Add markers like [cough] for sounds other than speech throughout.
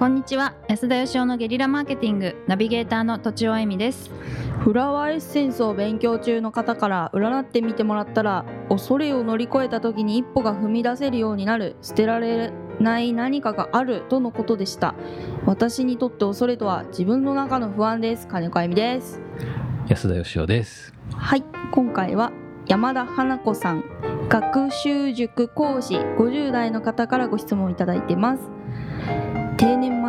こんにちは。安田義雄のゲリラマーケティングナビゲーターの土地尾恵美です。フラワーエッセンスを勉強中の方から占ってみてもらったら恐れを乗り越えた時に一歩が踏み出せるようになる捨てられない何かがあるとのことでした。私にとって恐れとは自分の中の不安です。金子あゆみです。安田義雄です。はい。今回は山田花子さん学習塾講師50代の方からご質問いただいてます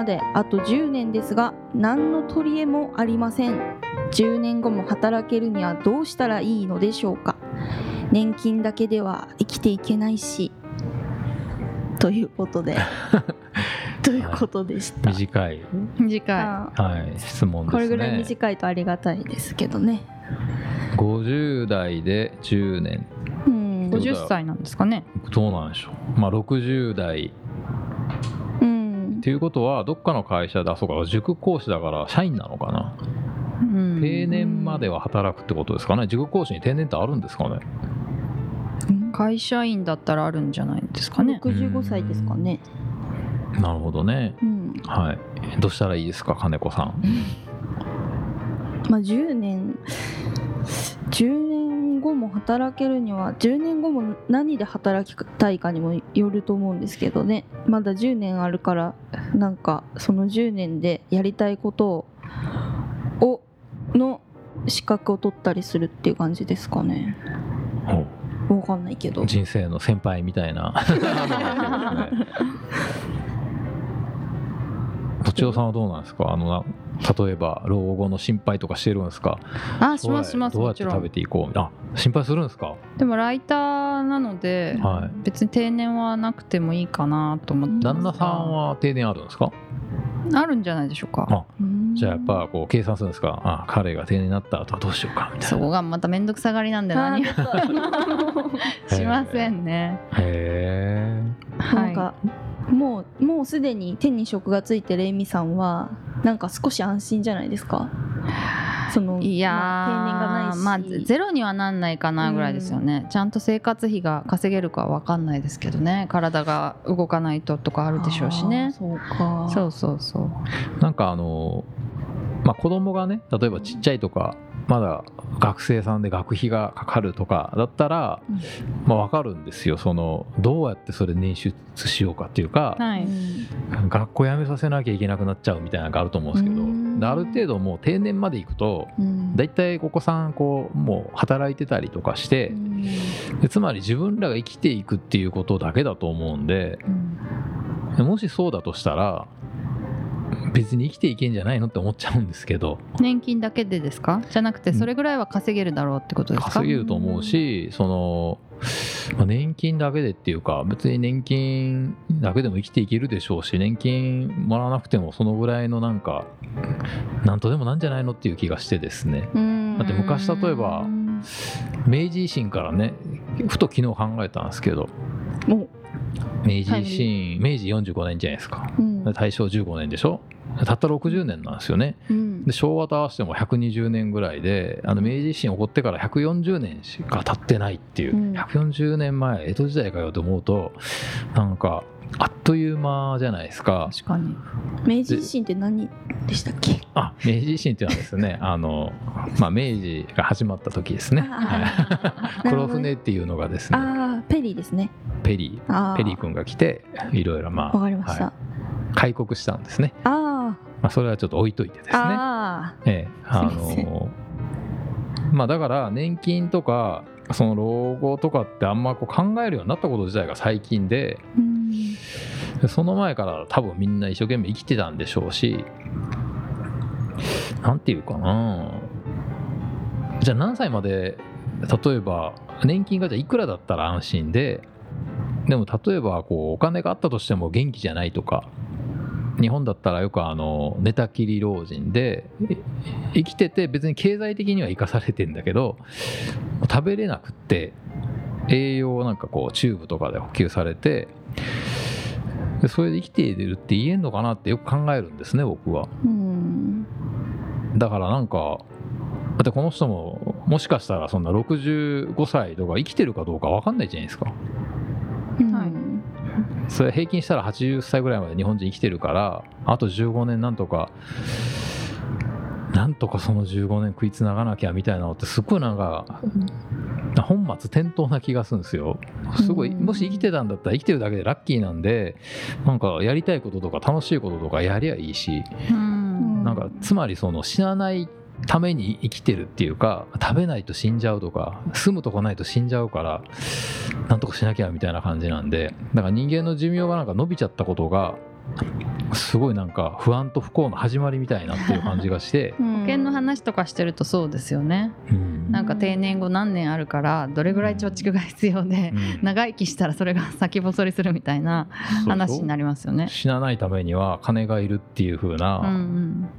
まであと10年ですが何の取り柄もありません。10年後も働けるにはどうしたらいいのでしょうか。年金だけでは生きていけないし。ということで。[laughs] ということでした、短い。短い。あはい。質問ですね。これぐらい短いとありがたいですけどね。50代で10年。うん。どうだ50歳なんですかね。どうなんでしょう。まあ60代。うんっていうことはどっかの会社であそうか塾講師だから社員なのかな？うん。定年までは働くってことですかね？塾講師に定年ってあるんですかね？会社員だったらあるんじゃないですかね。65歳ですかね。なるほどね。うん。はい。どうしたらいいですか金子さん？[laughs] まあ10年10年後も働けるには10年後も何で働きたいかにもよると思うんですけどね。まだ10年あるからなんかその10年でやりたいことををの資格を取ったりするっていう感じですかね。ほわかんないけど。う人生の先輩みたいな [laughs] [laughs] [laughs] とちおさんはどうなんですか？あのな例えば老後の心配とかしてるんですか？あしますしますどうやもちろん。って食べていこう？あ心配するんですか？でもライターなのではい。別に定年はなくてもいいかなと思って旦那さんは定年あるんですか？あるんじゃないでしょうか。あうん。じゃあやっぱこう計算するんですか？あ彼が定年になった後はどうしようかみたいな。そこがまた面倒くさがりなんであ何ー [laughs] しませんね。へなんか、もうもうすでに手に職がついてるエミさんはなんか少し安心じゃないですか？そのいやーまあ定年がまあないし、ゼロにはなんないかなぐらいですよね、ちゃんと生活費が稼げるかは分かんないですけどね。体が動かないととかあるでしょうしね。そうか。そうそうそう。えなんかあのまあ子供がね例えばちっちゃいとかまだ学生さんで学費がかかるとかだったら、うん。まあ分かるんですよ。そのどうやってそれ捻出しようかっていうか、はい、学校辞めさせなきゃいけなくなっちゃうみたいなのがあると思うんですけどある程度もう定年まで行くとうん。大体お子さんこうもう働いてたりとかしてつまり自分らが生きていくっていうことだけだと思うんでもしそうだとしたら別に生きていけんじゃないのって思っちゃうんですけど。年金だけでですか？じゃなくてそれぐらいは稼げるだろうってことですか？稼げると思うしその、まあ、年金だけでっていうか別に年金だけでも生きていけるでしょうし年金もらわなくてもそのぐらいのなんかなんとでもなんじゃないのっていう気がしてですね。うん。だって昔例えばうん明治維新からねふと昨日考えたんですけど。も明治維新明治45年じゃないですか。う、うん。で大正15年でしょ？たった60年なんですよね。うん。で昭和と合わせても120年ぐらいであの明治維新起こってから140年しか経ってないっていう、うん。140年前江戸時代かよと思うとなんかあっという間じゃないですか。確かに。明治維新って何でしたっけ？あ明治維新っていうのはですね [laughs] あの、まあ、明治が始まった時ですね、黒船っていうのがですね。ああペリーですね。ペリあー。ーペリー君が来ていろいろまあわかりました、はい。開国したんですね、あまあ、それはちょっと置いといてですね。ああええ、あのまあだから年金とかその老後とかってあんまこう考えるようになったこと自体が最近でその前から多分みんな一生懸命生きてたんでしょうしなんていうかな。じゃあ何歳まで例えば年金がじゃあいくらだったら安心ででも例えばこうお金があったとしても元気じゃないとか日本だったらよくあの寝たきり老人でえ生きてて別に経済的には生かされてんだけど食べれなくって栄養をなんかこうチューブとかで補給されてでそれで生きているって言えんのかなってよく考えるんですね僕は。うん。だからなんかだってこの人ももしかしたらそんな65歳とか生きてるかどうか分かんないじゃないですか。うん。はいそれ平均したら80歳ぐらいまで日本人生きてるからあと15年なんとかなんとかその15年食いつながなきゃみたいなのってすっごいなんか本末転倒な気がするんですよ。すごいうん。もし生きてたんだったら生きてるだけでラッキーなんでなんかやりたいこととか楽しいこととかやりゃいいしうん。なんかつまりその死なないために生きてるっていうか食べないと死んじゃうとか住むとこないと死んじゃうからなんとかしなきゃみたいな感じなんでだから人間の寿命がなんか伸びちゃったことがすごいなんか不安と不幸の始まりみたいなっていう感じがして、保 [laughs] 保険の話とかしてるとそうですよね。うん。なんか定年後何年あるからどれぐらい貯蓄が必要でうん。[laughs] 長生きしたらそれが先細りするみたいな話になりますよね。死なないためには金がいるっていう風な、うんうん。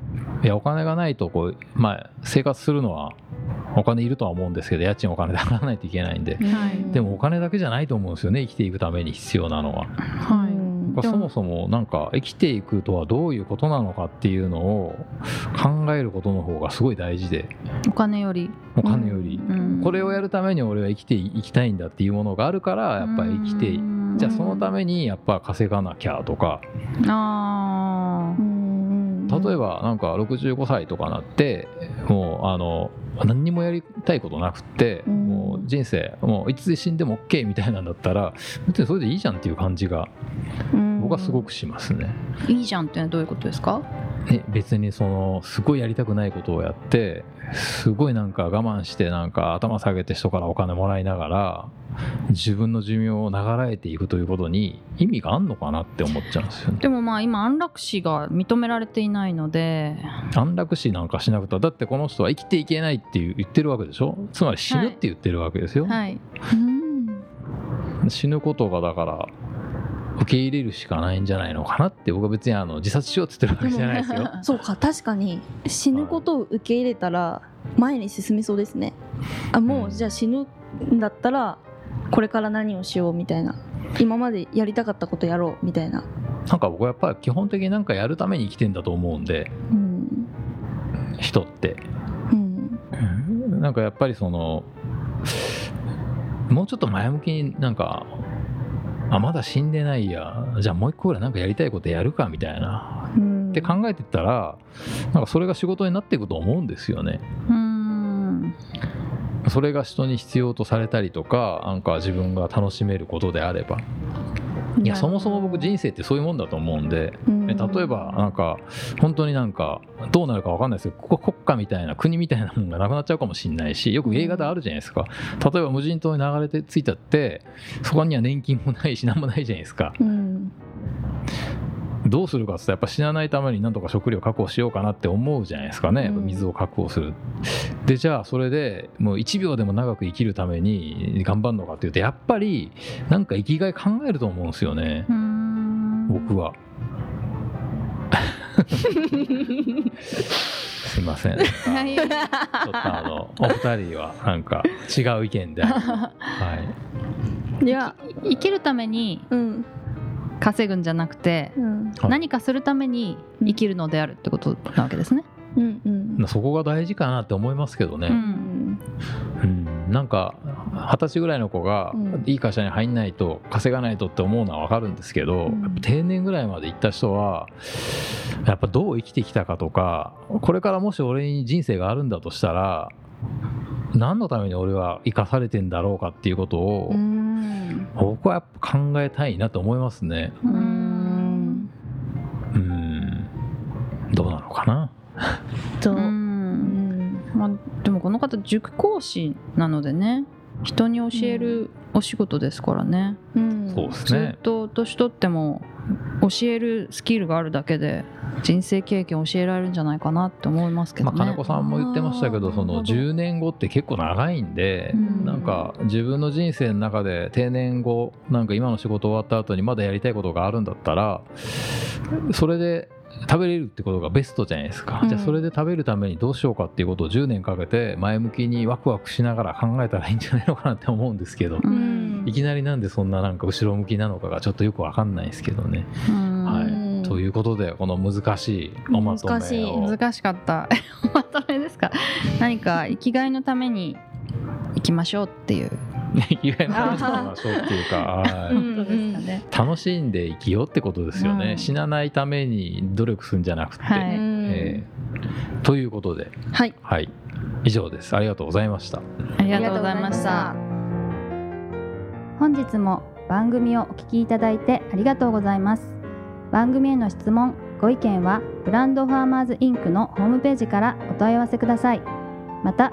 いやお金がないとこう、まあ、生活するのはお金いるとは思うんですけど家賃お金で払わないといけないんで。はい。でもお金だけじゃないと思うんですよね生きていくために必要なのは。はい。うんそもそもなんか生きていくとはどういうことなのかっていうのを考えることの方がすごい大事で。お金より、お金より、うん。これをやるために俺は生きていきたいんだっていうものがあるからやっぱり生きてうん。じゃあそのためにやっぱ稼がなきゃとか。あ例えばなんか65歳とかなってもうあの何にもやりたいことなくってうん。もう人生もういつで死んでも OK みたいなんだったら別にそれでいいじゃんっていう感じが僕はすごくしますね。いいじゃんってどういうことですか？ね、別にそのすごいやりたくないことをやってすごいなんか我慢してなんか頭下げて人からお金もらいながら自分の寿命を長らえていくということに意味があんのかなって思っちゃうんですよね。でもまあ今安楽死が認められていないので安楽死なんかしなくてはだってこの人は生きていけないっていう言ってるわけでしょ？つまり死ぬって言ってるわけですよ。はいうん死ぬことがだから受け入れるしかないんじゃないのかなって僕は別にあの自殺しようって言ってるわけじゃないですよ。[laughs] そうか確かに死ぬことを受け入れたら前に進めそうですね。あもうんうじゃあ死ぬんだったらこれから何をしようみたいな。今までやりたかったことやろうみたいな。なんか僕はやっぱり基本的になんかやるために生きてんだと思うんでうん。人って。うん。なんかやっぱりそのもうちょっと前向きになんかあまだ死んでないや。じゃあもう一個ぐらいなんかやりたいことやるかみたいな。うん。って考えてったらなんかそれが仕事になっていくと思うんですよね。うん。それが人に必要とされたりとかなんか自分が楽しめることであればいやそもそも僕人生ってそういうもんだと思うんでうん。え例えばなんか本当になんかどうなるか分かんないですけどここ国家みたいな国みたいなもんがなくなっちゃうかもしれないしよく映画であるじゃないですか。例えば無人島に流れてついちゃってそこには年金もないし何もないじゃないですか。うんどうするかってやっぱ死なないためになんとか食料確保しようかなって思うじゃないですかね。水を確保する。でじゃあそれでもう1秒でも長く生きるために頑張るのかっていうとやっぱりなんか生きがい考えると思うんですよね。うん僕は。[laughs] すいません。ちょっとあのお二人はなんか違う意見で、はい、いや生きるためにうん稼ぐんじゃなくて何かするために生きるのであるってことなわけですね。うんうん。そこが大事かなって思いますけどね、ううん。んうん、なんか二十歳ぐらいの子がうん。いい会社に入んないと稼がないとって思うのは分かるんですけど、うん。やっぱ定年ぐらいまで行った人はやっぱどう生きてきたかとかこれからもし俺に人生があるんだとしたら何のために俺は生かされてんだろうかっていうことをうん僕はやっぱ考えたいなと思いますね。うん。うんどうなのかな？[laughs] とうん。まあ、でもこの方塾講師なのでね。人に教えるお仕事ですからね、うんそうですずっね。と年取っても教えるスキルがあるだけで人生経験教えられるんじゃないかなって思いますけどね。まあ金子さんも言ってましたけどそのなるほど10年後って結構長いんで、うんなんか自分の人生の中で定年後なんか今の仕事終わった後にまだやりたいことがあるんだったらそれで食べれるってことがベストじゃないですか、うん。じゃあそれで食べるためにどうしようかっていうことを10年かけて前向きにワクワクしながら考えたらいいんじゃないのかなって思うんですけど、うん。いきなりなんでそんななんか後ろ向きなのかがちょっとよくわかんないですけどね。うん。はい。うんということでこの難しいおまとめを。難しい難しかった。[laughs] おまとめですか？何か生きがいのために生きましょうっていう生きがい。も楽しみましょうっていうかね。楽しんで生きようってことですよね、うん。死なないために努力するんじゃなくて、はい。えーということで。はい。はい。以上です。ありがとうございました。ありがとうございました。本日も番組をお聞きいただいてありがとうございます。番組への質問、ご意見はブランドファーマーズインクのホームページからお問い合わせください。また、